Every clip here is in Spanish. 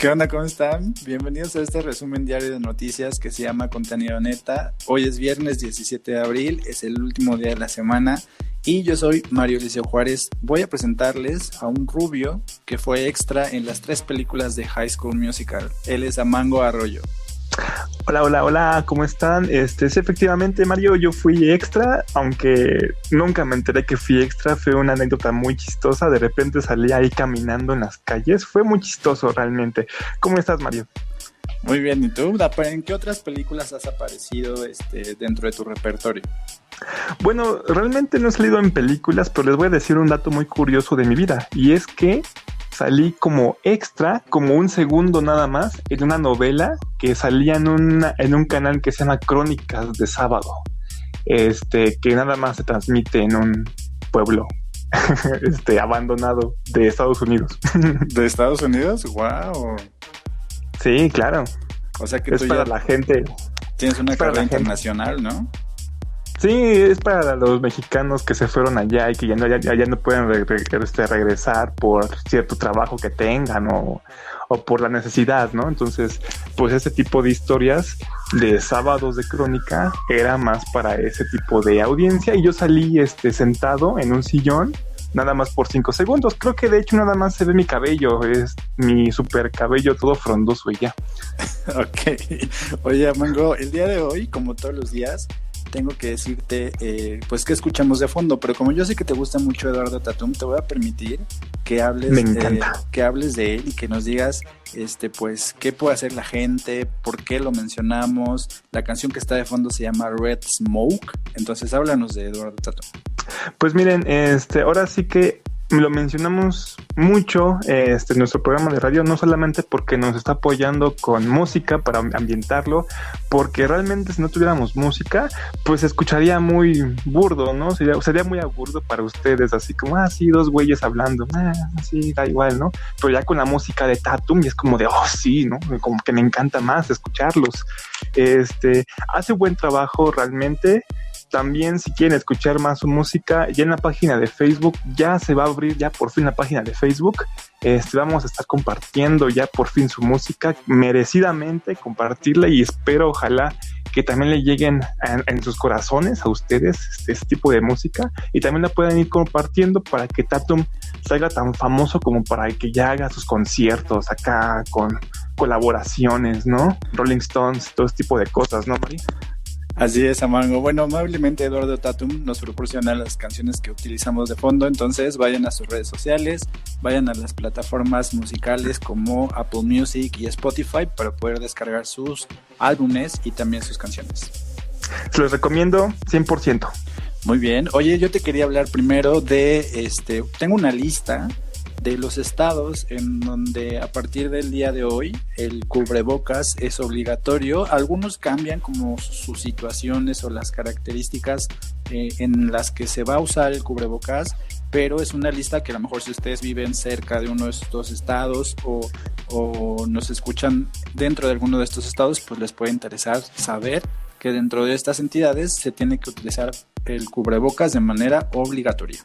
¿Qué onda? ¿Cómo están? Bienvenidos a este resumen diario de noticias que se llama Contenido Neta. Hoy es viernes 17 de abril, es el último día de la semana y yo soy Mario Liceo Juárez. Voy a presentarles a un rubio que fue extra en las tres películas de High School Musical. Él es Amango Arroyo. Hola, hola, hola, ¿cómo están? Este es efectivamente Mario, yo fui extra, aunque nunca me enteré que fui extra, fue una anécdota muy chistosa, de repente salí ahí caminando en las calles, fue muy chistoso realmente. ¿Cómo estás, Mario? Muy bien, ¿y tú? ¿En qué otras películas has aparecido este, dentro de tu repertorio? Bueno, realmente no he salido en películas, pero les voy a decir un dato muy curioso de mi vida, y es que salí como extra, como un segundo nada más, en una novela que salía en, en un canal que se llama Crónicas de Sábado, este, que nada más se transmite en un pueblo este, abandonado de Estados Unidos. ¿De Estados Unidos? ¡Wow! Sí, claro. O sea que es para la gente. Tienes una carrera internacional, ¿no? Sí, es para los mexicanos que se fueron allá y que ya no, ya, no pueden este, regresar por cierto trabajo que tengan o, por la necesidad, ¿no? Entonces, pues ese tipo de historias de sábados de crónica era más para ese tipo de audiencia y yo salí este, sentado en un sillón nada más por cinco segundos. Creo que de hecho nada más se ve mi cabello, es mi super cabello todo frondoso y ya. ok. Oye, Mango, el día de hoy, como todos los días, tengo que decirte, eh, pues, que escuchamos de fondo, pero como yo sé que te gusta mucho Eduardo Tatum, te voy a permitir que hables, Me que hables de él y que nos digas, este, pues, qué puede hacer la gente, por qué lo mencionamos. La canción que está de fondo se llama Red Smoke, entonces háblanos de Eduardo Tatum. Pues miren, este, ahora sí que lo mencionamos mucho este nuestro programa de radio no solamente porque nos está apoyando con música para ambientarlo porque realmente si no tuviéramos música pues escucharía muy burdo no sería, sería muy aburdo para ustedes así como ah dos güeyes hablando ah, da igual no pero ya con la música de Tatum y es como de oh sí no como que me encanta más escucharlos. Este hace buen trabajo realmente también si quieren escuchar más su música, ya en la página de Facebook ya se va a abrir ya por fin la página de Facebook. Este, vamos a estar compartiendo ya por fin su música, merecidamente compartirla y espero ojalá que también le lleguen en, sus corazones a ustedes este, este, tipo de música y también la puedan ir compartiendo para que Tatum salga tan famoso como para que ya haga sus conciertos acá con colaboraciones, ¿no? Rolling Stones, todo este tipo de cosas, ¿no, María? Así es, Amango. Bueno, amablemente Eduardo Tatum nos proporciona las canciones que utilizamos de fondo, entonces vayan a sus redes sociales, vayan a las plataformas musicales como Apple Music y Spotify para poder descargar sus álbumes y también sus canciones. Se los recomiendo 100%. Muy bien. Oye, yo te quería hablar primero de este, tengo una lista de los estados en donde a partir del día de hoy el cubrebocas es obligatorio. Algunos cambian como sus situaciones o las características eh, en las que se va a usar el cubrebocas, pero es una lista que a lo mejor si ustedes viven cerca de uno de estos estados o, o nos escuchan dentro de alguno de estos estados, pues les puede interesar saber que dentro de estas entidades se tiene que utilizar el cubrebocas de manera obligatoria.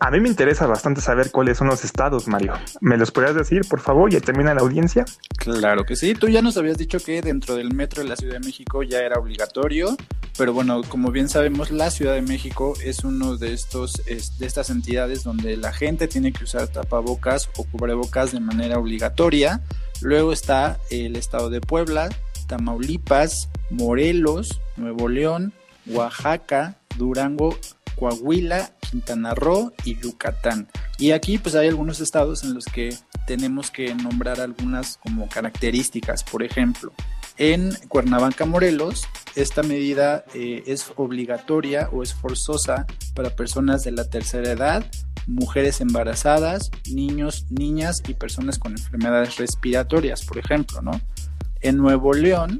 A mí me interesa bastante saber cuáles son los estados, Mario. ¿Me los podrías decir, por favor, y termina la audiencia? Claro que sí. Tú ya nos habías dicho que dentro del metro de la Ciudad de México ya era obligatorio, pero bueno, como bien sabemos, la Ciudad de México es uno de estos de estas entidades donde la gente tiene que usar tapabocas o cubrebocas de manera obligatoria. Luego está el estado de Puebla, Tamaulipas, Morelos, Nuevo León, Oaxaca, Durango, Coahuila, Quintana Roo y Yucatán. Y aquí pues hay algunos estados en los que tenemos que nombrar algunas como características. Por ejemplo, en Cuernavaca, Morelos, esta medida eh, es obligatoria o es forzosa para personas de la tercera edad, mujeres embarazadas, niños, niñas y personas con enfermedades respiratorias, por ejemplo, ¿no? En Nuevo León,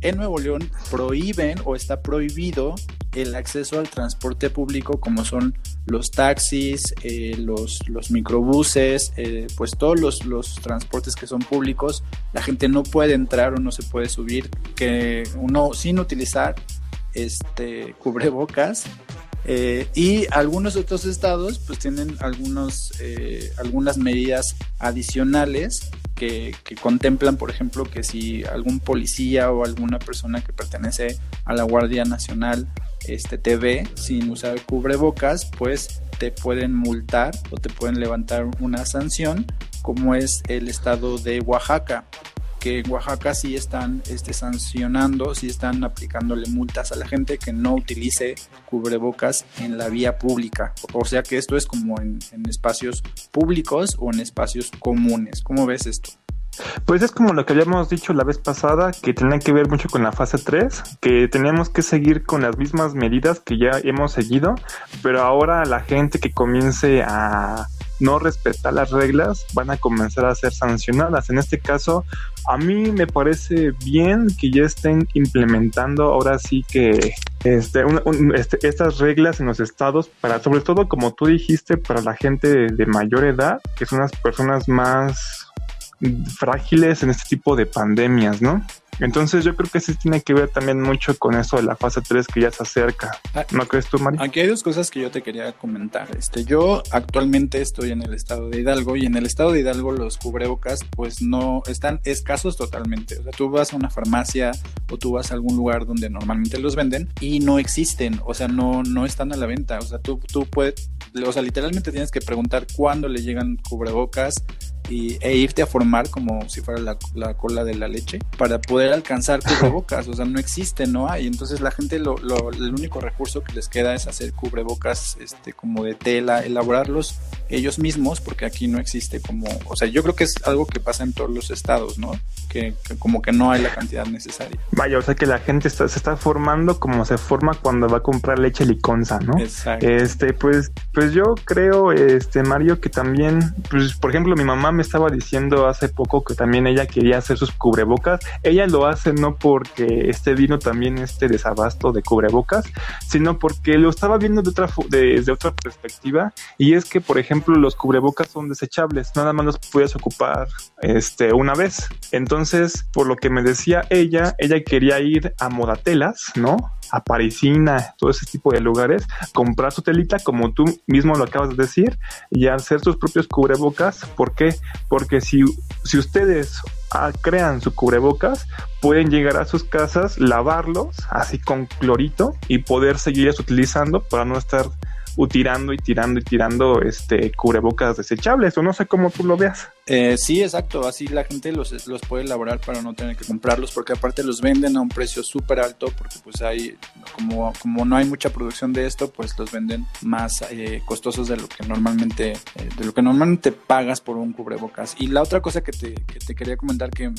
en Nuevo León prohíben o está prohibido el acceso al transporte público como son los taxis, eh, los, los, microbuses, eh, pues todos los, los, transportes que son públicos, la gente no puede entrar o no se puede subir que uno sin utilizar este cubrebocas eh, y algunos otros estados pues tienen algunos, algunas medidas adicionales que, contemplan, por ejemplo, que si algún policía o alguna persona que pertenece a la Guardia Nacional este, te ve sin usar cubrebocas, pues te pueden multar o te pueden levantar una sanción, como es el estado de Oaxaca que en Oaxaca sí están este, sancionando, sí están aplicándole multas a la gente que no utilice cubrebocas en la vía pública. O sea que esto es como en, espacios públicos o en espacios comunes. ¿Cómo ves esto? Pues es como lo que habíamos dicho la vez pasada, que tenía que ver mucho con la fase 3, que teníamos que seguir con las mismas medidas que ya hemos seguido, pero ahora la gente que comience a no respetar las reglas van a comenzar a ser sancionadas. En este caso, a mí me parece bien que ya estén implementando ahora sí que este, este, estas reglas en los estados para, sobre todo como tú dijiste, para la gente de mayor edad, que son las personas más frágiles en este tipo de pandemias, ¿no? Entonces yo creo que sí tiene que ver también mucho con eso de la fase 3 que ya se acerca. Ah, ¿No crees tú, María? Aquí hay dos cosas que yo te quería comentar. Este, yo actualmente estoy en el estado de Hidalgo y en el estado de Hidalgo los cubrebocas pues no están escasos totalmente. O sea, tú vas a una farmacia o tú vas a algún lugar donde normalmente los venden y no existen, o sea, no, no están a la venta. O sea, tú, tú puedes, o sea, literalmente tienes que preguntar cuándo le llegan cubrebocas y, e irte a formar como si fuera la, cola de la leche para poder alcanzar cubrebocas. O sea, no existe, no hay. Entonces la gente lo, lo, el único recurso que les queda es hacer cubrebocas este, como de tela, elaborarlos ellos mismos, porque aquí no existe como, o sea, yo creo que es algo que pasa en todos los estados, ¿no? Que, como que no hay la cantidad necesaria. Vaya, o sea que la gente está, se está formando como se forma cuando va a comprar leche liconza, ¿no? Exacto. Este, pues, pues yo creo, este, Mario, que también, pues, por ejemplo, mi mamá me estaba diciendo hace poco que también ella quería hacer sus cubrebocas. Ella lo hace no porque este vino también este desabasto de cubrebocas, sino porque lo estaba viendo de otra, desde otra perspectiva. Y es que, por ejemplo, los cubrebocas son desechables, nada más los puedes ocupar este, una vez. Entonces, por lo que me decía ella, ella quería ir a Modatelas, ¿no? A Parisina, todo ese tipo de lugares, comprar su telita, como tú mismo lo acabas de decir, y hacer sus propios cubrebocas. ¿Por qué? Porque si, si ustedes ah, crean su cubrebocas, pueden llegar a sus casas, lavarlos así con clorito y poder seguirlos utilizando para no estar tirando y tirando y tirando este cubrebocas desechables o no sé cómo tú lo veas. Eh, sí, exacto, así la gente los, los puede elaborar para no tener que comprarlos porque aparte los venden a un precio súper alto porque pues hay, como, como no hay mucha producción de esto, pues los venden más eh, costosos de lo que normalmente, eh, de lo que normalmente pagas por un cubrebocas. Y la otra cosa que te, que te quería comentar que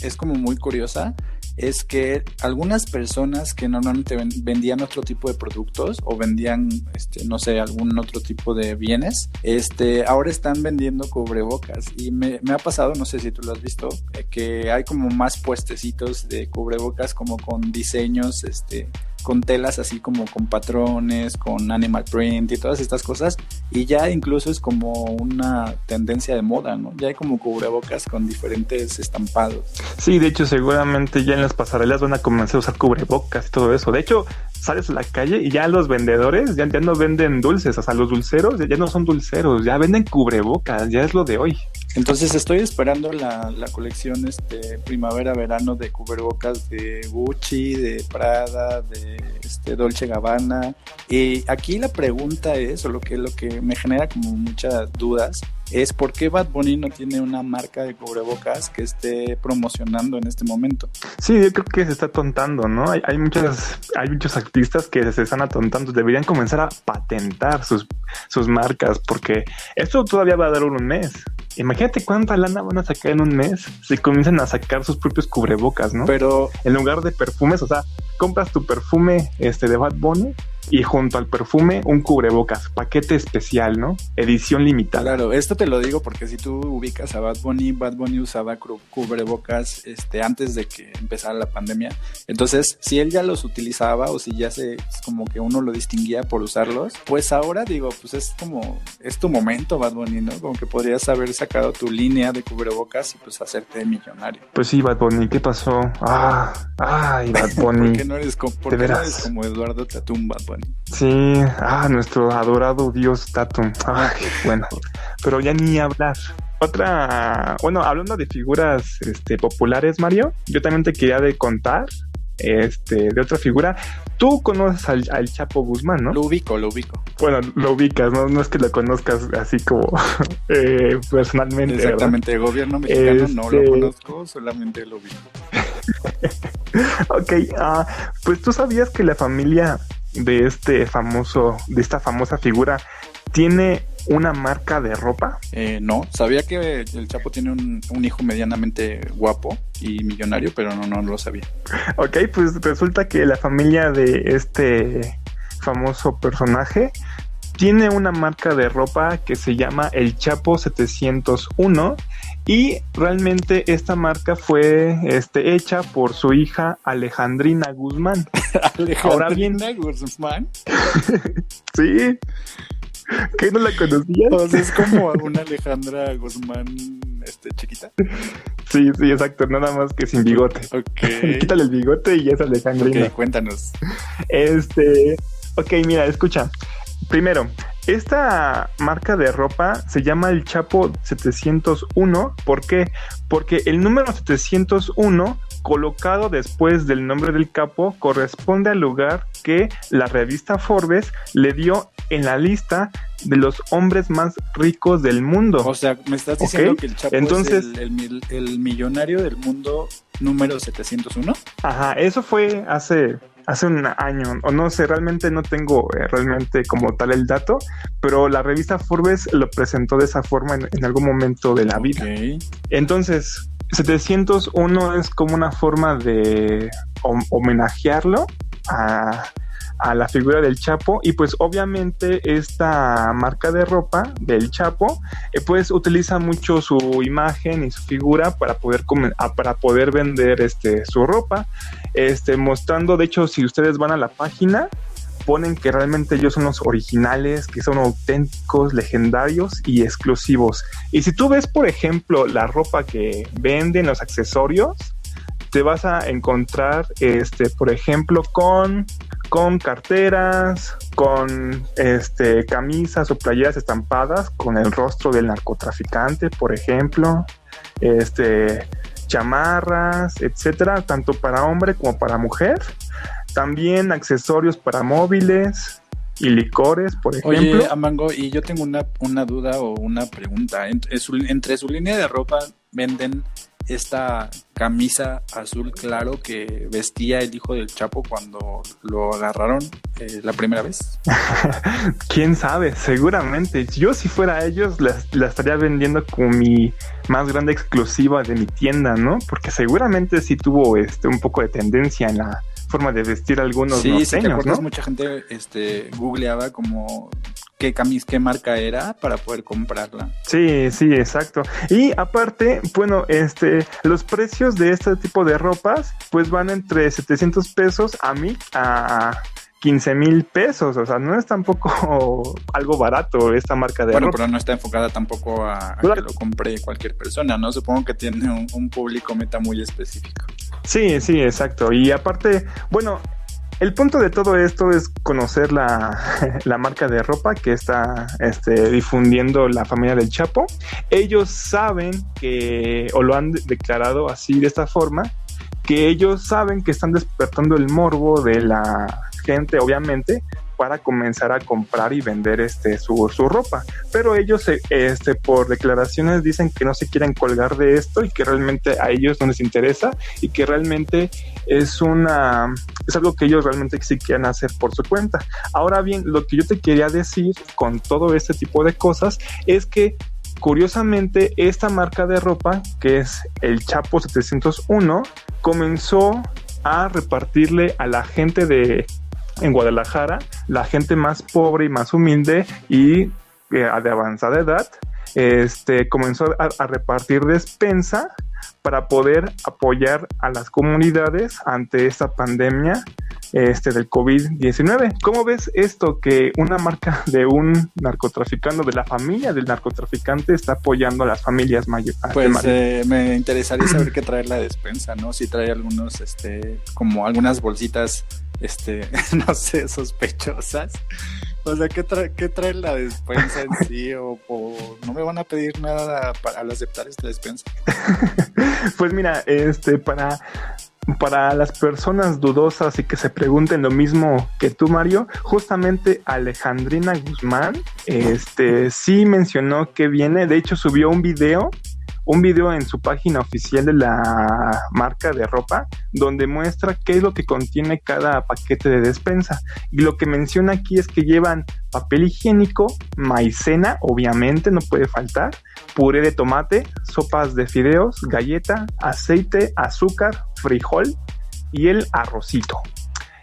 es como muy curiosa es que algunas personas que normalmente vendían otro tipo de productos o vendían, este, no sé, algún otro tipo de bienes, este, ahora están vendiendo cubrebocas. Y me, me ha pasado, no sé si tú lo has visto, eh, que hay como más puestecitos de cubrebocas como con diseños, este, con telas así como con patrones, con animal print y todas estas cosas. Y ya incluso es como una tendencia de moda, ¿no? Ya hay como cubrebocas con diferentes estampados. Sí, de hecho seguramente ya en las pasarelas van a comenzar a usar cubrebocas y todo eso. De hecho, sales a la calle y ya los vendedores ya, ya no venden dulces, o sea, los dulceros ya, no son dulceros, ya venden cubrebocas, ya es lo de hoy. Entonces estoy esperando la, la colección este primavera-verano de cubrebocas de Gucci, de Prada, de este Dolce Gabbana. Y aquí la pregunta es, o lo que, lo que me genera como muchas dudas, es por qué Bad Bunny no tiene una marca de cubrebocas que esté promocionando en este momento. Sí, yo creo que se está atontando, ¿no? Hay, hay muchas, hay muchos artistas que se están atontando, deberían comenzar a patentar sus, sus marcas, porque esto todavía va a dar un mes. Imagínate cuánta lana van a sacar en un mes si comienzan a sacar sus propios cubrebocas, ¿no? Pero en lugar de perfumes, o sea, compras tu perfume este de Bad Bunny y junto al perfume un cubrebocas, paquete especial, ¿no? Edición limitada. Claro, esto te lo digo porque si tú ubicas a Bad Bunny, Bad Bunny usaba cubrebocas este, antes de que empezara la pandemia. Entonces, si él ya los utilizaba o si ya se como que uno lo distinguía por usarlos, pues ahora digo, pues es como, es tu momento, Bad Bunny, ¿no? Como que podrías haber sacado tu línea de cubrebocas y pues hacerte millonario. Pues sí, Bad Bunny, ¿qué pasó? Ah, ay, Bad Bunny. ¿Por qué no eres, como, no eres como Eduardo Tatum, Bad Bunny? Sí, ah, nuestro adorado dios Tatum. Ay, bueno, pero ya ni hablar. Otra, bueno, hablando de figuras este, populares, Mario, yo también te quería de contar este, de otra figura. Tú conoces al, Chapo Guzmán, ¿no? Lo ubico, lo ubico. Bueno, lo ubicas, no, no es que lo conozcas así como eh, personalmente. Exactamente, el gobierno mexicano no lo este conozco, solamente lo ubico. ok, uh, pues tú sabías que la familia de este famoso, de esta famosa figura, tiene una marca de ropa? Eh, no, sabía que el Chapo tiene un, hijo medianamente guapo y millonario, pero no, no lo sabía. Ok, pues resulta que la familia de este famoso personaje tiene una marca de ropa que se llama El Chapo 701 y realmente esta marca fue este, hecha por su hija Alejandrina Guzmán. Alejandrina Guzmán. sí. ¿Qué no la conocías? Pues es como una Alejandra Guzmán este, chiquita. Sí, sí, exacto, nada más que sin bigote. Ok. Quítale el bigote y es Alejandrina. Ok, cuéntanos. Este, ok, mira, escucha. Primero, esta marca de ropa se llama el Chapo 701. ¿Por qué? Porque el número 701 colocado después del nombre del capo corresponde al lugar que la revista Forbes le dio en la lista de los hombres más ricos del mundo. O sea, me estás diciendo que el Chapo Entonces, es el, millonario del mundo número 701. Ajá, eso fue hace hace un año, o no sé, realmente no tengo eh, realmente como tal el dato, pero la revista Forbes lo presentó de esa forma en, algún momento de la vida. Entonces, 701 es como una forma de homenajearlo a, la figura del Chapo y pues obviamente esta marca de ropa del Chapo eh, pues utiliza mucho su imagen y su figura para poder para poder vender este su ropa este mostrando de hecho si ustedes van a la página ponen que realmente ellos son los originales, que son auténticos, legendarios y exclusivos. Y si tú ves, por ejemplo, la ropa que venden, los accesorios, te vas a encontrar, este, por ejemplo, con, con carteras, con este, camisas o playeras estampadas con el rostro del narcotraficante, por ejemplo, este, chamarras, etcétera, tanto para hombre como para mujer. También accesorios para móviles y licores, por ejemplo. Oye, Amango, y yo tengo una, una duda o una pregunta. Entre su, entre su línea de ropa venden esta camisa azul claro que vestía el hijo del Chapo cuando lo agarraron eh, la primera vez? Quién sabe, seguramente. Yo si fuera ellos la, estaría vendiendo como mi más grande exclusiva de mi tienda, ¿no? Porque seguramente sí tuvo este un poco de tendencia en la forma de vestir algunos sí, sí, te acuerdas, mucha gente este, googleaba como qué camis, qué marca era para poder comprarla. Sí, sí, exacto. Y aparte, bueno, este, los precios de este tipo de ropas, pues van entre 700 pesos a mí a 15 mil pesos, o sea, no es tampoco algo barato esta marca de Bueno, pero no está enfocada tampoco a, que lo compre cualquier persona, ¿no? Supongo que tiene un, público meta muy específico. Sí, sí, exacto. Y aparte, bueno, el punto de todo esto es conocer la, la, marca de ropa que está este, difundiendo la familia del Chapo. Ellos saben que, o lo han declarado así de esta forma, que ellos saben que están despertando el morbo de la gente, obviamente, para comenzar a comprar y vender este su, su ropa. Pero ellos este por declaraciones dicen que no se quieren colgar de esto y que realmente a ellos no les interesa y que realmente es una es algo que ellos realmente sí quieren hacer por su cuenta. Ahora bien, lo que yo te quería decir con todo este tipo de cosas es que curiosamente esta marca de ropa que es el Chapo 701 comenzó a repartirle a la gente de en Guadalajara, la gente más pobre y más humilde y eh, de avanzada edad, este, comenzó a, repartir despensa para poder apoyar a las comunidades ante esta pandemia este, del COVID-19. ¿Cómo ves esto que una marca de un narcotraficante, de la familia del narcotraficante, está apoyando a las familias mayores? Pues eh, me interesaría saber qué trae la despensa, ¿no? Si trae algunos, este, como algunas bolsitas este, no sé, sospechosas. O sea, ¿qué, qué trae la despensa en sí? O, no me van a pedir nada para, al aceptar esta despensa? pues mira, este, para, para las personas dudosas y que se pregunten lo mismo que tú, Mario, justamente Alejandrina Guzmán, este, sí mencionó que viene, de hecho subió un video un video en su página oficial de la marca de ropa donde muestra qué es lo que contiene cada paquete de despensa. Y lo que menciona aquí es que llevan papel higiénico, maicena, obviamente no puede faltar, puré de tomate, sopas de fideos, galleta, aceite, azúcar, frijol y el arrocito.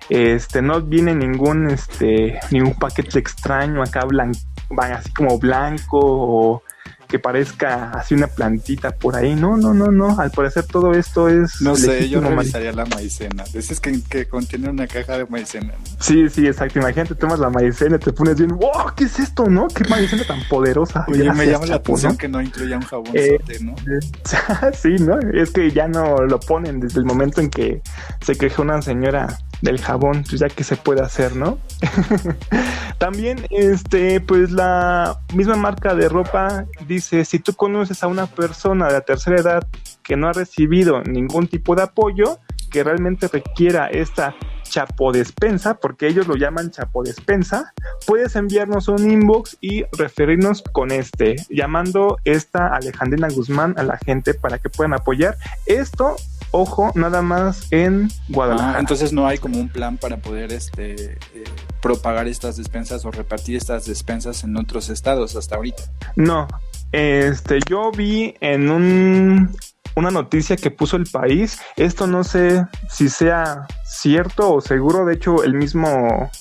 Este, no viene ningún, este, ningún paquete extraño acá blanco, así como blanco o que parezca así una plantita por ahí. No, no, no, no. Al parecer todo esto es. No sé, yo revisaría la maicena. Dices que, que contiene una caja de maicena. Sí, sí, exacto. Imagínate, tomas la maicena y te pones bien. ¡Wow! ¿Qué es esto, no? ¿Qué maicena tan poderosa? Oye, me llama la atención que no incluya un jabón eh, ¿no? sí, ¿no? Es que ya no lo ponen desde el momento en que se quejó una señora del jabón, pues ya que se puede hacer, ¿no? También, este, pues la misma marca de ropa dice, si tú conoces a una persona de la tercera edad que no ha recibido ningún tipo de apoyo, que realmente requiera esta chapodespensa, porque ellos lo llaman chapodespensa, puedes enviarnos un inbox y referirnos con este, llamando esta Alejandrina Guzmán a la gente para que puedan apoyar. Esto ojo, nada más en Guadalajara. Ah, entonces no hay como un plan para poder este eh, propagar estas despensas o repartir estas despensas en otros estados hasta ahorita. No, este, yo vi en un una noticia que puso el país. Esto no sé si sea cierto o seguro. De hecho, el mismo,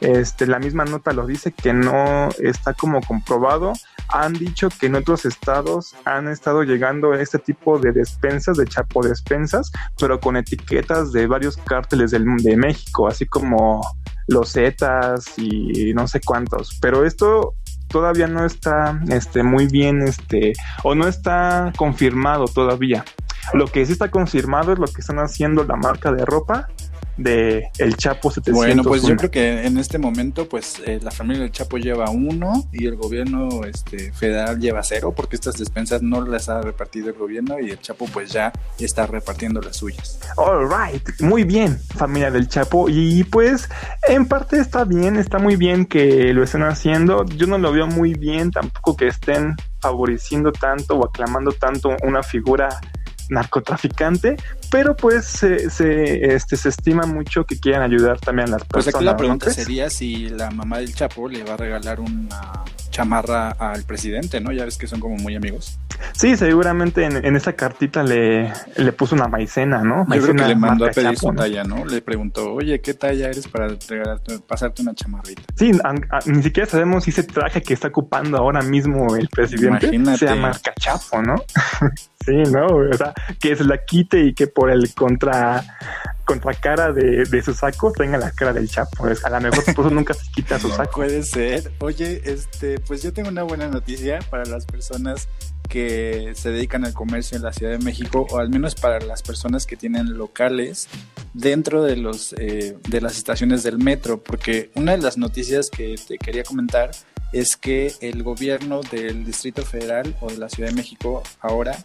este, la misma nota lo dice que no está como comprobado han dicho que en otros estados han estado llegando este tipo de despensas, de chapo despensas, pero con etiquetas de varios cárteles del, de México, así como los Zetas y no sé cuántos. Pero esto todavía no está este, muy bien, este, o no está confirmado todavía. Lo que sí está confirmado es lo que están haciendo la marca de ropa de El Chapo 700. Bueno, pues yo creo que en este momento, pues eh, la familia del Chapo lleva uno y el gobierno este, federal lleva cero, porque estas despensas no las ha repartido el gobierno y el Chapo pues ya está repartiendo las suyas. All right, muy bien, familia del Chapo. Y pues en parte está bien, está muy bien que lo estén haciendo. Yo no lo veo muy bien tampoco que estén favoreciendo tanto o aclamando tanto una figura narcotraficante, pero pues se, se, este, se estima mucho que quieran ayudar también a las personas. Pues aquí la pregunta sería si la mamá del Chapo le va a regalar una chamarra al presidente, ¿no? Ya ves que son como muy amigos. Sí, seguramente en, en esa cartita le, le puso una maicena, ¿no? Yo creo que le mandó a pedir su talla, ¿no? Le preguntó, oye, ¿qué talla eres para regalarte, pasarte una chamarrita? Sí, ni siquiera sabemos si ese traje que está ocupando ahora mismo el presidente Imagínate. sea marca Chapo, ¿no? sí, ¿no? O sea, que se la quite y que por el contra contra cara de, de, su saco tenga la cara del Chapo. A lo mejor por eso nunca se quita su saco. Puede ser. Oye, este, pues yo tengo una buena noticia para las personas que se dedican al comercio en la Ciudad de México, o al menos para las personas que tienen locales dentro de, los, eh, de las estaciones del metro, porque una de las noticias que te quería comentar es que el gobierno del Distrito Federal o de la Ciudad de México ahora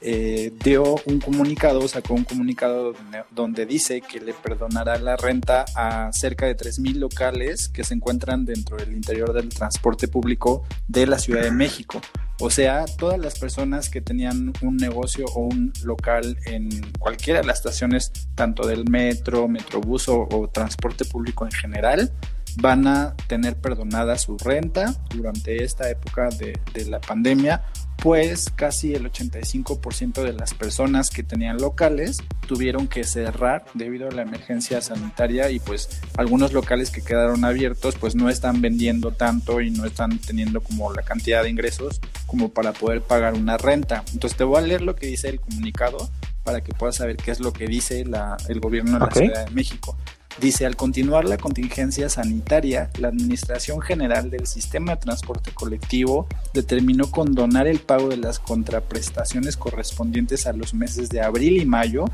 eh, dio un comunicado, sacó un comunicado donde, dice que le perdonará la renta a cerca de 3.000 locales que se encuentran dentro del interior del transporte público de la Ciudad de México. O sea, todas las personas que tenían un negocio o un local en cualquiera de las estaciones, tanto del metro, metrobús o, transporte público en general, van a tener perdonada su renta durante esta época de la pandemia pues casi el 85% de las personas que tenían locales tuvieron que cerrar debido a la emergencia sanitaria y pues algunos locales que quedaron abiertos pues no están vendiendo tanto y no están teniendo como la cantidad de ingresos como para poder pagar una renta. Entonces te voy a leer lo que dice el comunicado para que puedas saber qué es lo que dice la, el gobierno de la Ciudad de México. Dice, al continuar la contingencia sanitaria, la Administración General del Sistema de Transporte Colectivo determinó condonar el pago de las contraprestaciones correspondientes a los meses de abril y mayo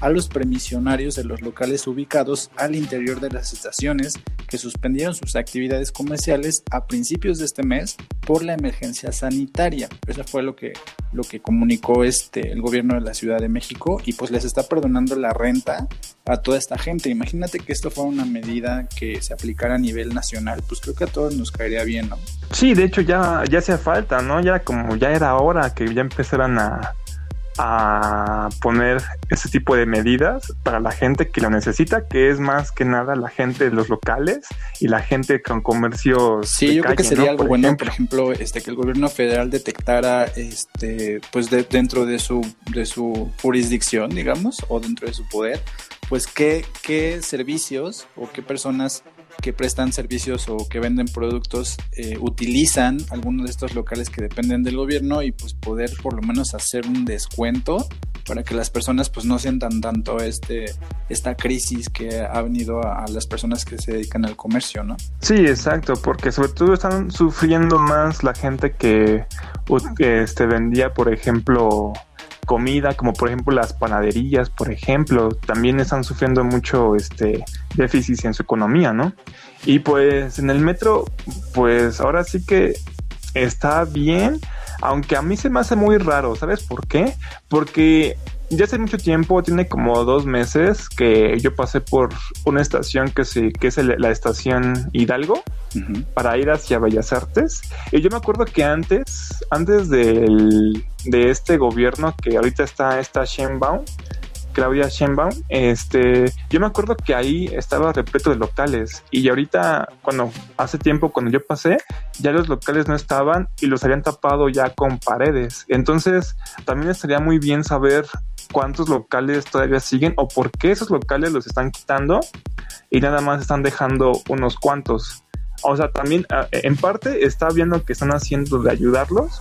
a los premisionarios de los locales ubicados al interior de las estaciones que suspendieron sus actividades comerciales a principios de este mes por la emergencia sanitaria. Eso fue lo que, lo que comunicó este, el gobierno de la Ciudad de México y pues les está perdonando la renta a toda esta gente. Imagínate que esto fuera una medida que se aplicara a nivel nacional, pues creo que a todos nos caería bien, ¿no? Sí, de hecho ya, ya hacía falta, ¿no? Ya como ya era hora que ya empezaran a, a poner ese tipo de medidas para la gente que lo necesita, que es más que nada la gente de los locales y la gente con comercios. Sí, yo creo que sería algo bueno, por ejemplo, este que el gobierno federal detectara, este, pues dentro de su de su jurisdicción, digamos, o dentro de su poder, pues qué qué servicios o qué personas que prestan servicios o que venden productos eh, utilizan algunos de estos locales que dependen del gobierno y pues poder por lo menos hacer un descuento para que las personas pues no sientan tanto este esta crisis que ha venido a, a, las personas que se dedican al comercio, ¿no? Sí, exacto, porque sobre todo están sufriendo más la gente que, este vendía, por ejemplo, comida, como por ejemplo las panaderías, por ejemplo, también están sufriendo mucho este déficit en su economía, ¿no? Y pues en el metro, pues ahora sí que está bien, aunque a mí se me hace muy raro, ¿sabes por qué? Porque ya hace mucho tiempo, tiene como dos meses que yo pasé por una estación que, se, que es la estación Hidalgo para ir hacia Bellas Artes. Y yo me acuerdo que antes, antes del, de este gobierno que ahorita está, está Shenbaum, Claudia Sheinbaum, este, yo me acuerdo que ahí estaba repleto de locales y ahorita, cuando hace tiempo, cuando yo pasé, ya los locales no estaban y los habían tapado ya con paredes. Entonces, también estaría muy bien saber cuántos locales todavía siguen o por qué esos locales los están quitando y nada más están dejando unos cuantos. O sea, también en parte está viendo que están haciendo de ayudarlos,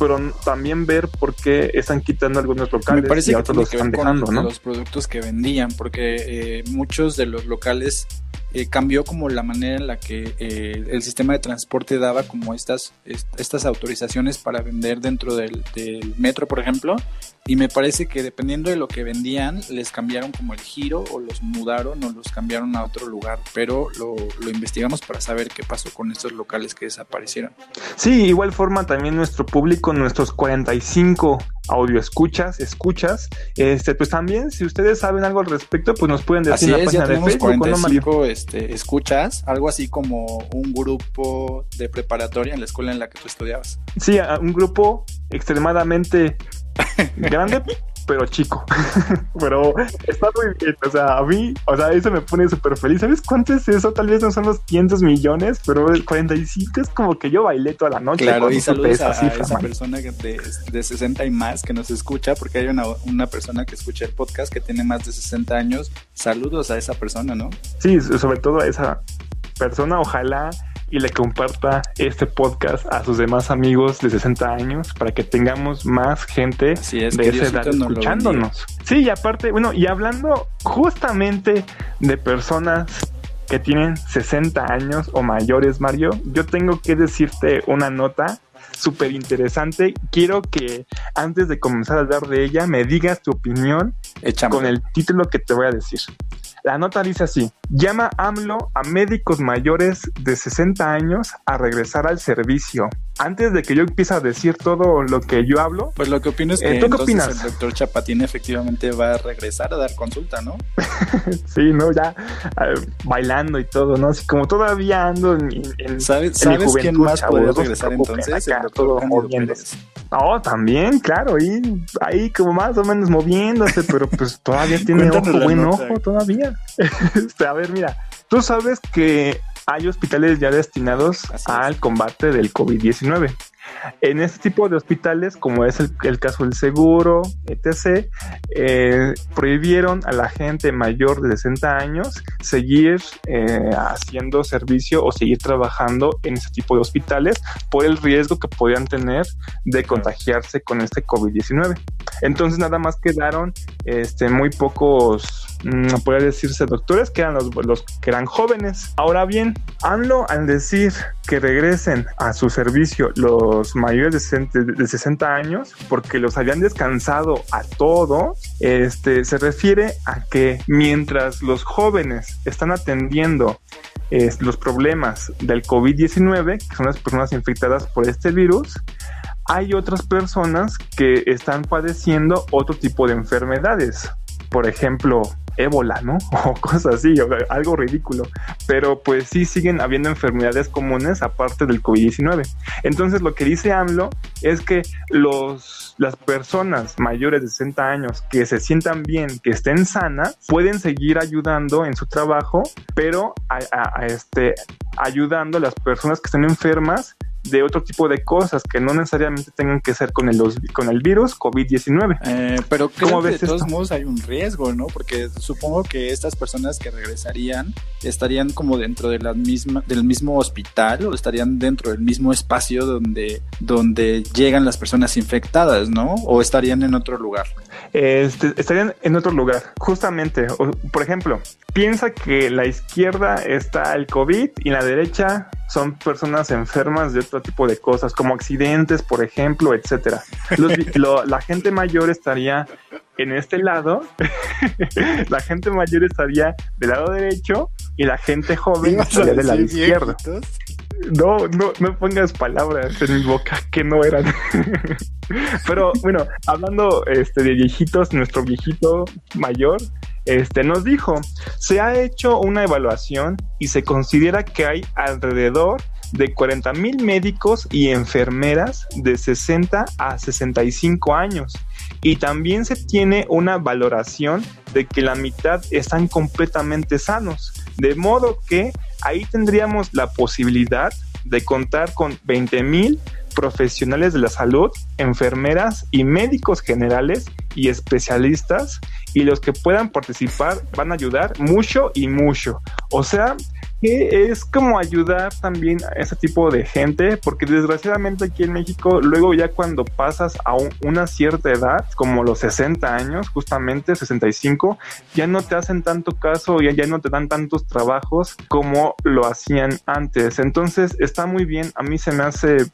pero también ver por qué están quitando algunos locales Me parece y otros los están dejando, ¿no? Los productos que vendían, porque eh, muchos de los locales eh, cambió como la manera en la que eh, el sistema de transporte daba como estas, estas autorizaciones para vender dentro del, del, metro, por ejemplo, y me parece que dependiendo de lo que vendían, les cambiaron como el giro o los mudaron o los cambiaron a otro lugar, pero lo, lo investigamos para saber qué pasó con estos locales que desaparecieron. Sí, igual forma también nuestro público, nuestros 45 audio escuchas, escuchas, este, pues también si ustedes saben algo al respecto, pues nos pueden decir en la página de Facebook. 45, este, escuchas, algo así como un grupo de preparatoria en la escuela en la que tú estudiabas. Sí, un grupo extremadamente grande, pero chico. pero está muy bien. O sea, a mí, o sea, eso me pone súper feliz. ¿Sabes cuánto es eso? Tal vez no son los 500 millones, pero el 45 es como que yo bailé toda la noche. Claro, y saludos a, esa persona de, de, 60 y más que nos escucha, porque hay una, una persona que escucha el podcast que tiene más de 60 años. Saludos a esa persona, ¿no? Sí, sobre todo a esa persona. Ojalá y le comparta este podcast a sus demás amigos de 60 años para que tengamos más gente es, de esa edad escuchándonos. Sí, y aparte, bueno, y hablando justamente de personas que tienen 60 años o mayores, Mario, yo tengo que decirte una nota súper interesante. Quiero que antes de comenzar a hablar de ella, me digas tu opinión con el título que te voy a decir. La nota dice así, llama AMLO a médicos mayores de 60 años a regresar al servicio. Antes de que yo empiece a decir todo lo que yo hablo, pues lo que opino es eh, que el doctor Chapatín efectivamente va a regresar a dar consulta, ¿no? sí, ¿no? Ya eh, bailando y todo, ¿no? Así como todavía ando en, ¿Sabes, ¿sabes quién más podría regresar entonces? el doctor No, también, claro, y ahí como más o menos moviéndose, pero pues todavía tiene ojo, buen ojo todavía. Este, a ver, mira, tú sabes que hay hospitales ya destinados al combate del COVID-19. En este tipo de hospitales, como es el, caso del seguro, etc., eh, prohibieron a la gente mayor de 60 años seguir eh, haciendo servicio o seguir trabajando en este tipo de hospitales por el riesgo que podían tener de contagiarse con este COVID-19. Entonces nada más quedaron este, muy pocos podría decirse doctores, que eran los, que eran jóvenes. Ahora bien, AMLO al decir que regresen a su servicio los mayores de 60, de 60 años, porque los habían descansado a todo, este, se refiere a que mientras los jóvenes están atendiendo los problemas del COVID-19, que son las personas infectadas por este virus, hay otras personas que están padeciendo otro tipo de enfermedades. Por ejemplo, ébola, ¿no? O cosas así, algo ridículo. Pero pues sí siguen habiendo enfermedades comunes aparte del COVID-19. Entonces lo que dice AMLO es que los, las personas mayores de 60 años que se sientan bien, que estén sanas, pueden seguir ayudando en su trabajo, pero a, este, ayudando a las personas que estén enfermas de otro tipo de cosas que no necesariamente tengan que ser con el, con el virus COVID-19. Eh, pero creo que de todos modos hay un riesgo, ¿no? Porque supongo que estas personas que regresarían estarían como dentro de la misma, del mismo hospital o estarían dentro del mismo espacio donde, donde llegan las personas infectadas, ¿no? O estarían en otro lugar. Este, estarían en otro lugar, justamente. por ejemplo, piensa que la izquierda está el COVID y la derecha son personas enfermas de otro tipo de cosas, como accidentes, por ejemplo, etcétera. la gente mayor estaría en este lado, la gente mayor estaría del lado derecho y la gente joven estaría del lado izquierdo. No, no, no pongas palabras en mi boca que no eran. Pero bueno, hablando este, de viejitos, nuestro viejito mayor este, nos dijo, se ha hecho una evaluación y se considera que hay alrededor de 40 mil médicos y enfermeras de 60 a 65 años. Y también se tiene una valoración de que la mitad están completamente sanos. De modo que ahí tendríamos la posibilidad de contar con 20 mil profesionales de la salud, enfermeras y médicos generales y especialistas y los que puedan participar van a ayudar mucho y mucho. O sea, que es como ayudar también a ese tipo de gente, porque desgraciadamente aquí en México, luego ya cuando pasas a una cierta edad, como los 60 años, justamente 65, ya no te hacen tanto caso, ya, ya no te dan tantos trabajos como lo hacían antes. Entonces está muy bien, a mí se me hace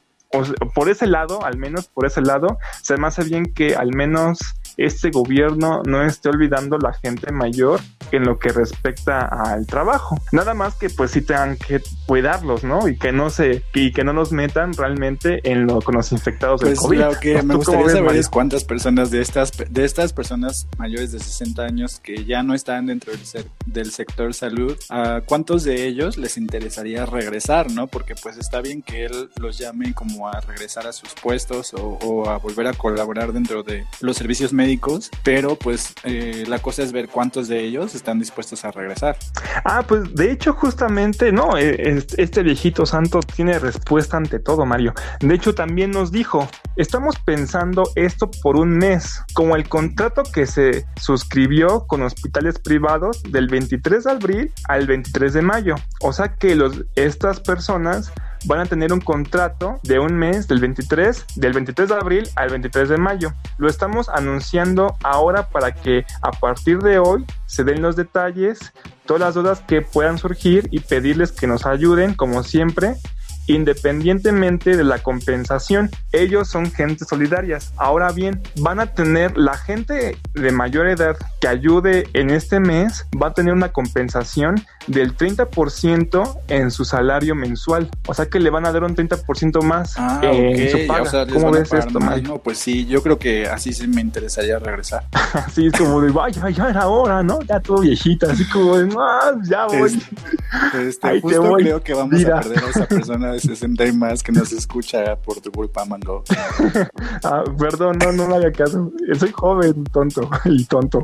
por ese lado, al menos por ese lado, se me hace bien que al menos este gobierno no esté olvidando la gente mayor en lo que respecta al trabajo. Nada más que pues sí tengan que cuidarlos, ¿no? Y que no se y que no nos metan realmente en lo con los infectados del pues, COVID. Lo que me gustaría saber es cuántas personas de estas de estas personas mayores de 60 años que ya no están dentro del, del sector salud, a cuántos de ellos les interesaría regresar, ¿no? Porque pues está bien que él los llame como a regresar a sus puestos o, o a volver a colaborar dentro de los servicios médicos pero pues eh, la cosa es ver cuántos de ellos están dispuestos a regresar. Ah, pues de hecho justamente no, eh, este viejito santo tiene respuesta ante todo, Mario. De hecho también nos dijo, estamos pensando esto por un mes, como el contrato que se suscribió con hospitales privados del 23 de abril al 23 de mayo. O sea que los, estas personas van a tener un contrato de un mes del 23, del 23 de abril al 23 de mayo. Lo estamos anunciando ahora para que a partir de hoy se den los detalles, todas las dudas que puedan surgir y pedirles que nos ayuden como siempre independientemente de la compensación. Ellos son gente solidarias. Ahora bien, van a tener la gente de mayor edad que ayude en este mes, va a tener una compensación del 30% en su salario mensual. O sea que le van a dar un 30% más ah, en su paga. ¿Cómo ves esto, No, pues sí, yo creo que así sí me interesaría regresar. así es como de, vaya, ya era hora, ¿no? Ya todo viejita, así como de, no, ya voy. Este, justo creo que vamos a perder a esa persona de 60 y más que nos escucha por tu culpa, Mango. ah, perdón, no, no me haga caso. Soy joven, tonto y tonto.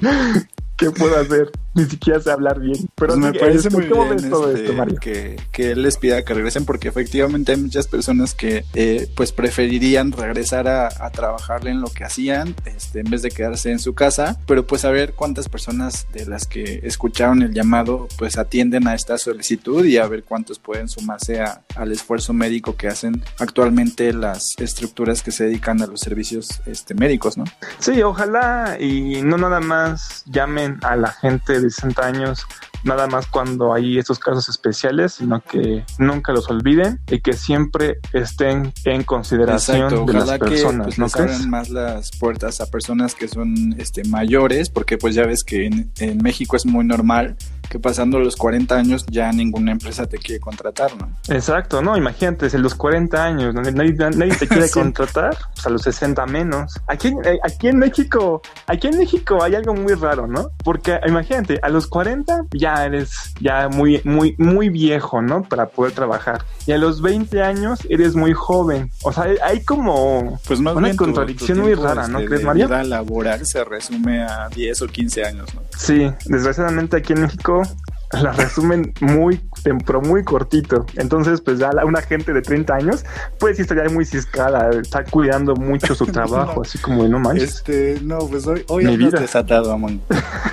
¿Qué puedo hacer? ni siquiera sé hablar bien. Pero pues me parece muy bien todo esto, Mario? Que, que, él les pida que regresen porque efectivamente hay muchas personas que eh, pues preferirían regresar a, a, trabajar en lo que hacían este, en vez de quedarse en su casa, pero pues a ver cuántas personas de las que escucharon el llamado pues atienden a esta solicitud y a ver cuántos pueden sumarse a, al esfuerzo médico que hacen actualmente las estructuras que se dedican a los servicios este, médicos, ¿no? Sí, ojalá y no nada más llamen a la gente de 60 años nada más cuando hay estos casos especiales, sino que nunca los olviden y que siempre estén en consideración de las personas. Que, pues, ¿no les abran más las puertas a personas que son este, mayores, porque pues ya ves que en, en México es muy normal que pasando los 40 años ya ninguna empresa te quiere contratar, ¿no? Exacto, no, imagínate, en los 40 años, nadie, nadie te quiere contratar, pues a los 60 menos. Aquí, eh, aquí en México, aquí en México hay algo muy raro, ¿no? Porque imagínate, a los 40 ya eres ya muy, muy, muy viejo, ¿no? Para poder trabajar. Y a los 20 años eres muy joven. O sea, hay como pues más una contradicción muy rara, ¿no? Este, ¿Crees, María? La vida laboral se resume a 10 o 15 años, ¿no? Sí, desgraciadamente aquí en México la resumen muy, pero muy cortito. Entonces, pues ya una gente de 30 años, pues sí estaría muy ciscada, está cuidando mucho su trabajo, así como no manches. Este, no, pues hoy, hoy Mi vida. desatado, amón.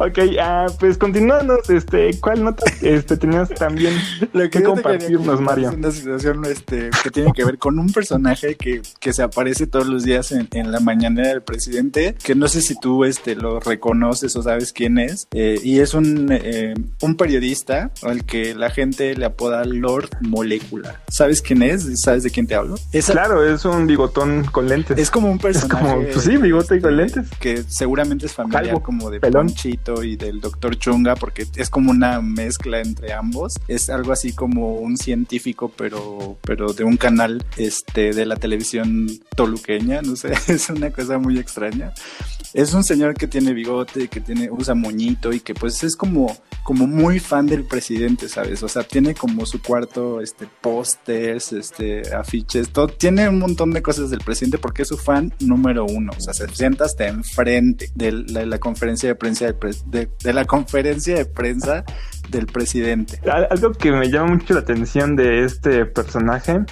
Ok, ah, pues continuando, este, ¿cuál nota este, tenías también Lo que, compartirnos, Mario? Es una situación este, que tiene que ver con un personaje que, que se aparece todos los días en, en, la mañanera del presidente, que no sé si tú este, lo reconoces o sabes quién es, eh, y es un, eh, un periodista al que la gente le apoda Lord Molecula. ¿Sabes quién es? ¿Sabes de quién te hablo? claro, es un bigotón con lentes. Es como un personaje. Es como, pues sí, bigote con lentes. Que seguramente es familiar como de Pelón. Ponchi y del doctor Chunga, porque es como una mezcla entre ambos. Es algo así como un científico, pero, pero de un canal este, de la televisión toluqueña, no sé, es una cosa muy extraña. Es un señor que tiene bigote, que tiene, usa moñito y que pues es como, como muy fan del presidente, ¿sabes? O sea, tiene como su cuarto, este, pósters, este, afiches, todo, tiene un montón de cosas del presidente porque es su fan número uno. O sea, se sienta hasta enfrente de la, la conferencia de prensa del, de, la conferencia de prensa del presidente. Algo que me llama mucho la atención de este personaje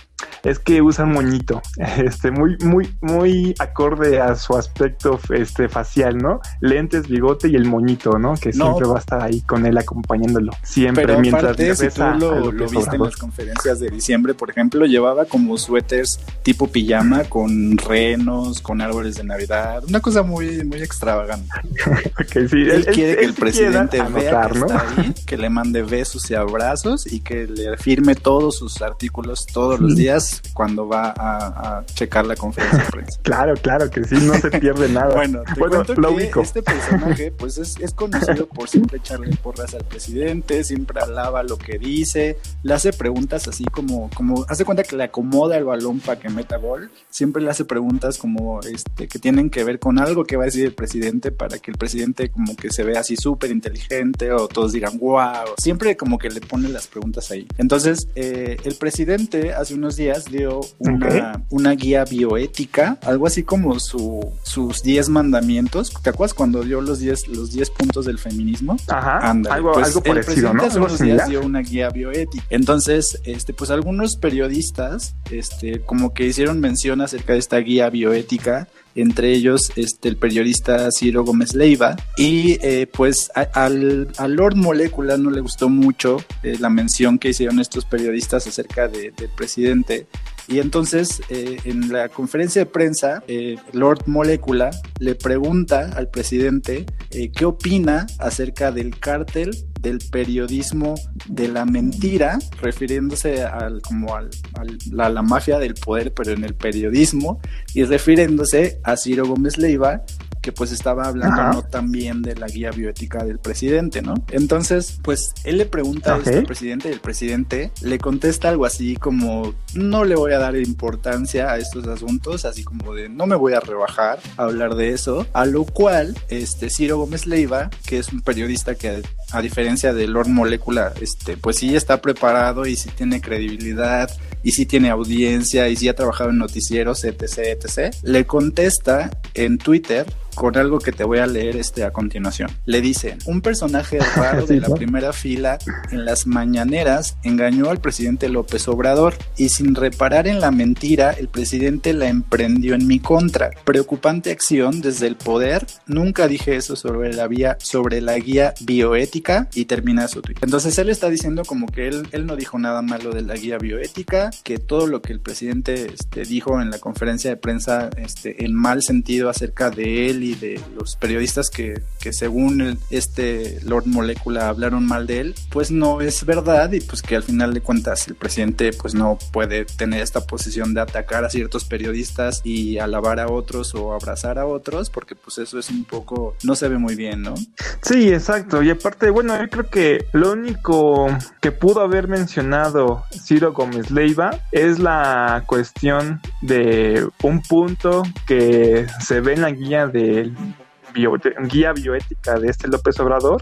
es que usa un moñito, este, muy, muy, muy acorde a su aspecto este, facial, ¿no? Lentes, bigote y el moñito, ¿no? Que siempre va a estar ahí con él acompañándolo. Siempre pero mientras aparte, si tú lo, lo viste en las conferencias de diciembre, por ejemplo, llevaba como suéteres tipo pijama con renos, con árboles de Navidad, una cosa muy, muy extravagante. okay, sí, él, quiere que el presidente vea que está ahí, que le mande besos y abrazos y que le firme todos sus artículos todos los días cuando va a, checar la conferencia de prensa. Claro, claro que sí, no se pierde nada. bueno, te cuento que este personaje pues es, es, conocido por siempre echarle porras al presidente, siempre alaba lo que dice, le hace preguntas así como, como hace cuenta que le acomoda el balón para que meta gol, siempre le hace preguntas como este que tienen que ver con algo que va a decir el presidente para que el presidente como que se vea así súper inteligente o todos digan wow, siempre como que le pone las preguntas ahí. Entonces, eh, el presidente hace unos días dio una, una guía bioética, algo así como su, sus 10 mandamientos. ¿Te acuerdas cuando dio los 10 los diez puntos del feminismo? Ajá. algo, pues, algo parecido, ¿no? Hace unos días dio una guía bioética. Entonces, este, pues algunos periodistas, este, como que hicieron mención acerca de esta guía bioética entre ellos este, el periodista Ciro Gómez Leiva, y eh, pues al, Lord Molecula no le gustó mucho eh, la mención que hicieron estos periodistas acerca del presidente, y entonces eh, en la conferencia de prensa, Lord Molecula le pregunta al presidente qué opina acerca del cártel del periodismo de la mentira, refiriéndose al, como al, a la mafia del poder, pero en el periodismo, y refiriéndose a Ciro Gómez Leiva, que pues estaba hablando no tan bien de la guía bioética del presidente, ¿no? Entonces, pues él le pregunta a este presidente y el presidente le contesta algo así como, no le voy a dar importancia a estos asuntos, así como de, no me voy a rebajar a hablar de eso, a lo cual, este, Ciro Gómez Leiva, que es un periodista que a diferencia de Lord Molecula, este, pues sí está preparado y sí tiene credibilidad y sí tiene audiencia y sí ha trabajado en noticieros, etc, etc. Le contesta en Twitter con algo que te voy a leer este a continuación. Le dice, un personaje raro de la primera fila en las mañaneras engañó al presidente López Obrador y sin reparar en la mentira, el presidente la emprendió en mi contra. Preocupante acción desde el poder. Nunca dije eso sobre la vía, sobre la guía bioética y termina su tweet. Entonces él está diciendo como que él, él no dijo nada malo de la guía bioética, que todo lo que el presidente este, dijo en la conferencia de prensa este, en mal sentido acerca de él y de los periodistas que, que según este Lord Molecula hablaron mal de él, pues no es verdad y pues que al final de cuentas el presidente pues no puede tener esta posición de atacar a ciertos periodistas y alabar a otros o abrazar a otros porque pues eso es un poco, no se ve muy bien, ¿no? Sí, exacto. Y aparte, bueno, yo creo que lo único que pudo haber mencionado Ciro Gómez Leiva es la cuestión de un punto que se ve en la guía de guía bioética de este López Obrador,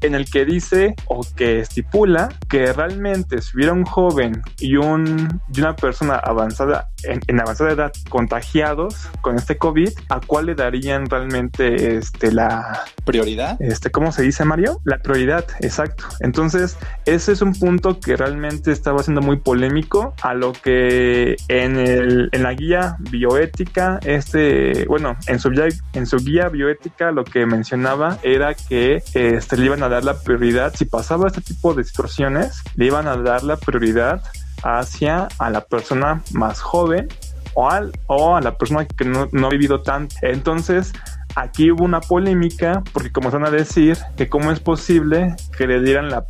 en el que dice o que estipula que realmente si hubiera un joven y, un, y una persona avanzada en, avanzada edad contagiados con este COVID, ¿a cuál le darían realmente este, la prioridad? Este, ¿Cómo se dice, Mario? La prioridad, exacto. Entonces, ese es un punto que realmente estaba siendo muy polémico, a lo que en, el, en la guía bioética, este, bueno, en su, en su guía bioética lo que mencionaba era que este, le iban a dar la prioridad, si pasaba este tipo de situaciones, le iban a dar la prioridad hacia a la persona más joven o, al, o a la persona que no, no ha vivido tanto. Entonces, aquí hubo una polémica porque como van a decir que cómo es posible que le dieran la,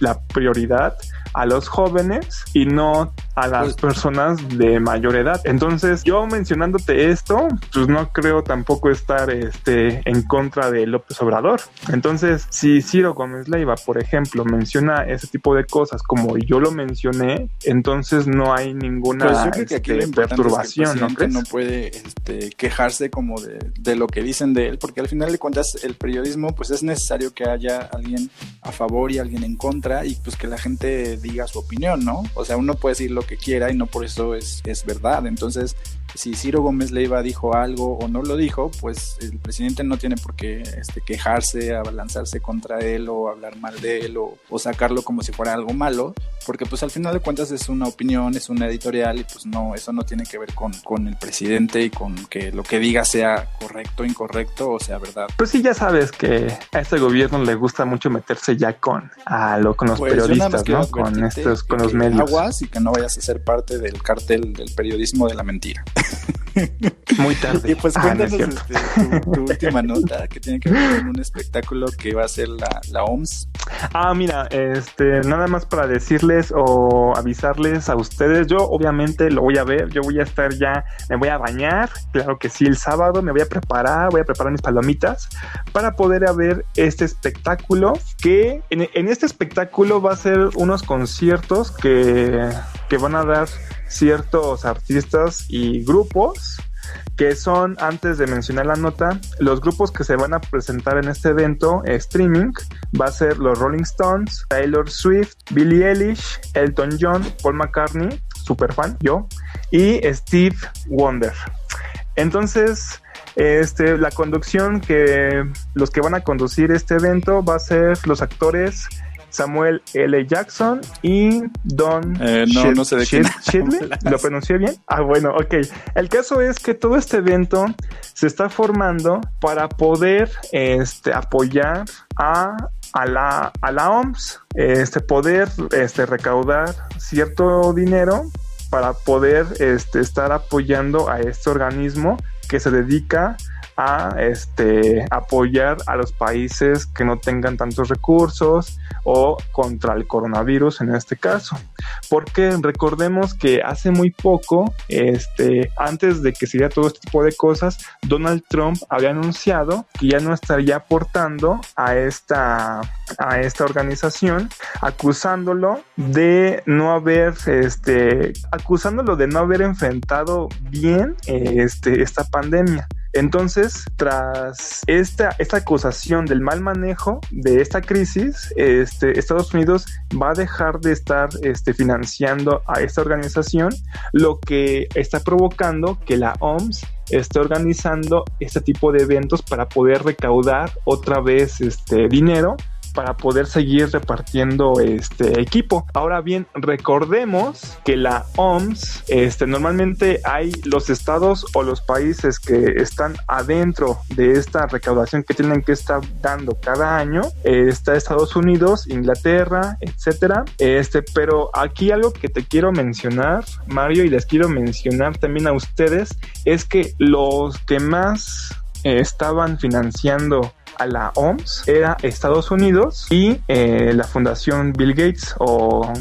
la prioridad a los jóvenes y no a las pues, personas de mayor edad. Entonces, yo mencionándote esto, pues no creo tampoco estar este, en contra de López Obrador. Entonces, si Ciro Gómez Leiva, por ejemplo, menciona ese tipo de cosas como yo lo mencioné, entonces no hay ninguna pues este, perturbación. ¿no, no puede este, quejarse como de, de lo que dicen de él, porque al final de cuentas el periodismo pues es necesario que haya alguien a favor y alguien en contra y pues que la gente diga su opinión, ¿no? O sea, uno puede decir lo que quiera y no por eso es, es verdad. Entonces, si Ciro Gómez Leiva dijo algo o no lo dijo, pues el presidente no tiene por qué este, quejarse, abalanzarse contra él o hablar mal de él o, sacarlo como si fuera algo malo, porque pues al final de cuentas es una opinión, es una editorial y pues no, eso no tiene que ver con, con el presidente y con que lo que diga sea correcto, incorrecto o sea verdad. Pues sí, ya sabes que a este gobierno le gusta mucho meterse ya con, a lo, con los pues periodistas, ¿no? Con estos, con los medios. Aguas y que no vayas a ser parte del cartel del periodismo de la mentira. Muy tarde. Y pues ah, cuéntanos este, tu, última nota que tiene que ver con un espectáculo que va a ser la, la, OMS. Ah, mira, este, nada más para decirles o avisarles a ustedes, yo obviamente lo voy a ver, yo voy a estar ya, me voy a bañar, claro que sí, el sábado me voy a preparar, voy a preparar mis palomitas para poder ver este espectáculo que en, en este espectáculo va a ser unos conciertos que, que van a dar ciertos artistas y grupos que son, antes de mencionar la nota, los grupos que se van a presentar en este evento streaming va a ser los Rolling Stones, Taylor Swift, Billie Eilish, Elton John, Paul McCartney, super fan, yo, y Steve Wonder. Entonces, este, la conducción que los que van a conducir este evento va a ser los actores Samuel L. Jackson y Don eh, no, no sé de ¿Lo pronuncié bien? Ah, bueno, ok. El caso es que todo este evento se está formando para poder este, apoyar a, a, la, a la OMS, este, poder este, recaudar cierto dinero para poder este, estar apoyando a este organismo que se dedica a este, apoyar a los países que no tengan tantos recursos o contra el coronavirus en este caso. Porque recordemos que hace muy poco, este, antes de que se diera todo este tipo de cosas, Donald Trump había anunciado que ya no estaría aportando a esta, a esta organización, acusándolo de no haber, este, acusándolo de no haber enfrentado bien este, esta pandemia. Entonces, tras esta, acusación del mal manejo de esta crisis, este, Estados Unidos va a dejar de estar este, financiando a esta organización, lo que está provocando que la OMS esté organizando este tipo de eventos para poder recaudar otra vez este dinero para poder seguir repartiendo este equipo. Ahora bien, recordemos que la OMS, este, normalmente hay los estados o los países que están adentro de esta recaudación que tienen que estar dando cada año. está Estados Unidos, Inglaterra, etcétera. Este, pero aquí algo que te quiero mencionar, Mario, y les quiero mencionar también a ustedes, es que los que más eh, estaban financiando a la OMS era Estados Unidos y eh, la fundación Bill Gates o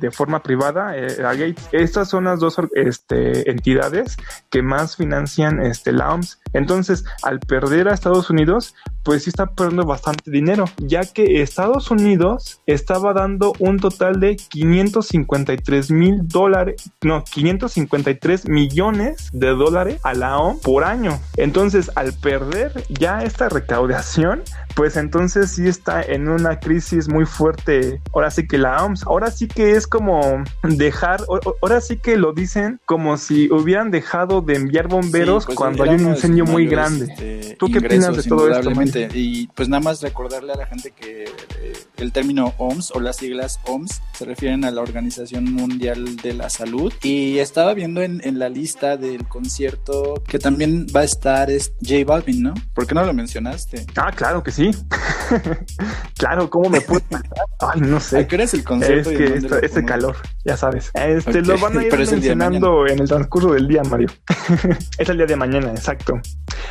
de forma privada eh, Gates. Estas son las dos este, entidades que más financian este, la OMS. Entonces, al perder a Estados Unidos, pues sí está perdiendo bastante dinero, ya que Estados Unidos estaba dando un total de 553 mil dólares, no, 553 millones de dólares a la OMS por año. Entonces, al perder ya esta recaudación, pues entonces sí está en una crisis muy fuerte. Ahora sí que la OMS, ahora sí que es como dejar, ahora sí que lo dicen como si hubieran dejado de enviar bomberos pues, cuando hay un incendio muy grande. Este, ¿Tú qué opinas de todo esto? Y pues nada más recordarle a la gente que eh, el término OMS o las siglas OMS se refieren a la Organización Mundial de la Salud. Y estaba viendo en, en la lista del concierto que también va a estar es J Balvin, ¿no? ¿Por qué no lo mencionaste? Ah, claro que sí. claro, ¿cómo me puedo Ay, no sé. ¿Qué el concepto? Es que este calor, ya sabes. Este, Lo van a ir mencionando en el transcurso del día, Mario. es el día de mañana, exacto.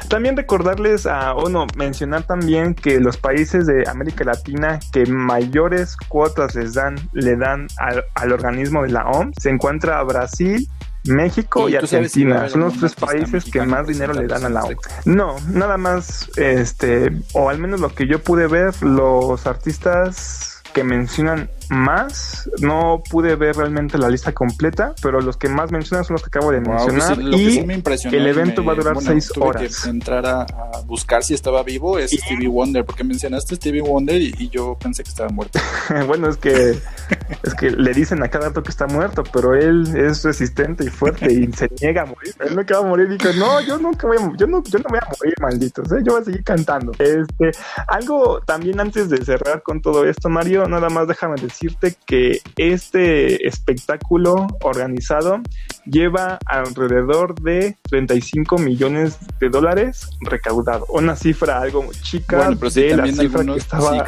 También recordarles a, o no, mencionar también que los países de América Latina que mayores cuotas les dan, le dan al, al organismo de la OMS, se encuentra Brasil, México y, Argentina son los tres países que más dinero le dan a la OMS. No, nada más, este, o al menos lo que yo pude ver, los artistas que mencionan más. No pude ver realmente la lista completa, pero los que más mencionan son los que acabo de pues mencionar. y el evento va a durar seis horas. Que entrar a, buscar si estaba vivo es Stevie Wonder, porque mencionaste Stevie Wonder y, yo pensé que estaba muerto. bueno, es que es que le dicen a cada rato que está muerto, pero él es resistente y fuerte y se niega a morir. Él no va a morir y dice, no, yo nunca voy a, yo no, yo no voy a morir, malditos, ¿eh? yo voy a seguir cantando. Este, algo también antes de cerrar con todo esto, Mario, nada más déjame decir decirte que este espectáculo organizado lleva alrededor de 35 millones de dólares recaudado. Una cifra algo chica de la cifra que estaba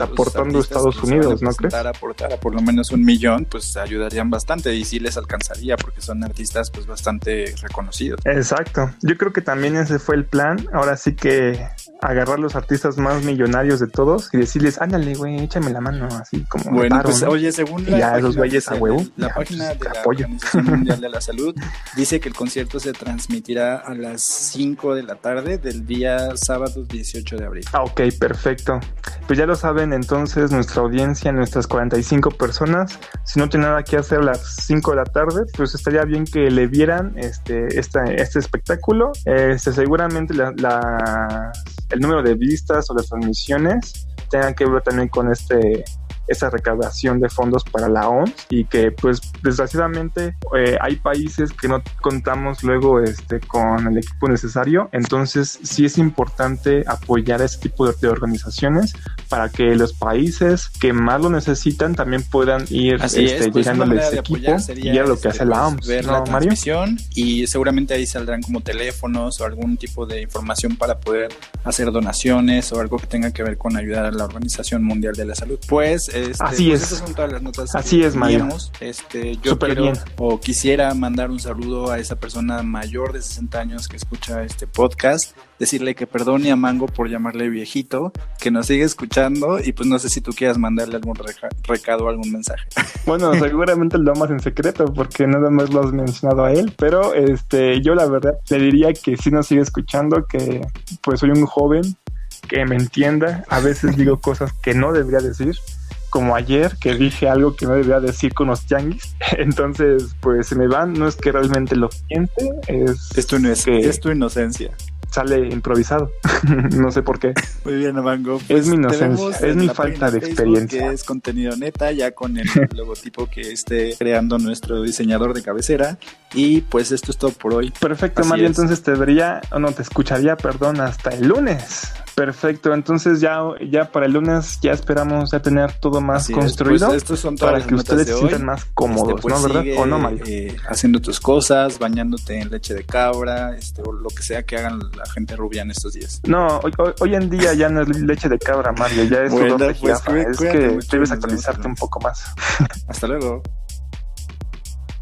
aportando Estados Unidos, ¿no crees? aportar a por lo menos un millón, pues ayudarían bastante y sí les alcanzaría porque son artistas pues bastante reconocidos. Exacto. Yo creo que también ese fue el plan. Ahora sí que agarrar los artistas más millonarios de todos y decirles, ándale, güey, échame la mano, así como. Bueno, pues oye, según la, ya, página, güeyes a huevo, la página de la Organización Mundial de la Salud dice que el concierto se transmitirá a las 5 de la tarde del día sábado 18 de abril. Ah, ok, perfecto. Pues ya lo saben entonces nuestra audiencia, nuestras 45 personas, si no tienen nada que hacer a las 5 de la tarde, pues estaría bien que le vieran este, este, este espectáculo. Este, seguramente la, la el número de vistas o de transmisiones tengan que ver también con este esa recaudación de fondos para la OMS y que pues desgraciadamente eh, hay países que no contamos luego este con el equipo necesario. Entonces sí es importante apoyar a ese tipo de, organizaciones para que los países que más lo necesitan también puedan ir este, pues, ese equipo y a lo que hace la OMS ver la transmisión y seguramente ahí saldrán como teléfonos o algún tipo de información para poder hacer donaciones o algo que tenga que ver con ayudar a la Organización Mundial de la Salud. Pues este, Así pues es. Esas son todas las notas Así es, Mario. Este, yo quiero o quisiera mandar un saludo a esa persona mayor de 60 años que escucha este podcast, decirle que perdone a Mango por llamarle viejito, que nos sigue escuchando y pues no sé si tú quieras mandarle algún recado o algún mensaje. Bueno, seguramente lo amas en secreto porque nada más lo has mencionado a él, pero este yo la verdad le diría que si nos sigue escuchando, que pues soy un joven que me entienda, a veces digo cosas que no debería decir como ayer que dije algo que no debía decir con los tianguis. Entonces, pues se me van. No es que realmente lo siente, es, es, tu, es tu inocencia. sale improvisado. no sé por qué. Muy bien, Amango. es pues mi inocencia, es mi falta de experiencia. Que es contenido neta, ya con el logotipo que esté creando nuestro diseñador de cabecera. Y pues esto es todo por hoy. Perfecto, Mario. Entonces te vería, o no, te escucharía, perdón, hasta el lunes. Perfecto, entonces ya, ya para el lunes ya esperamos ya tener todo más construido pues para que ustedes se sientan más cómodos, este, pues ¿no? ¿Verdad? ¿O no, Mario? Eh, haciendo tus cosas, bañándote en leche de cabra, este, o lo que sea que hagan la gente rubia en estos días. No, hoy, en día ya no es leche de cabra, Mario, ya es bueno, pues, Es que debes actualizarte un poco más. Hasta luego.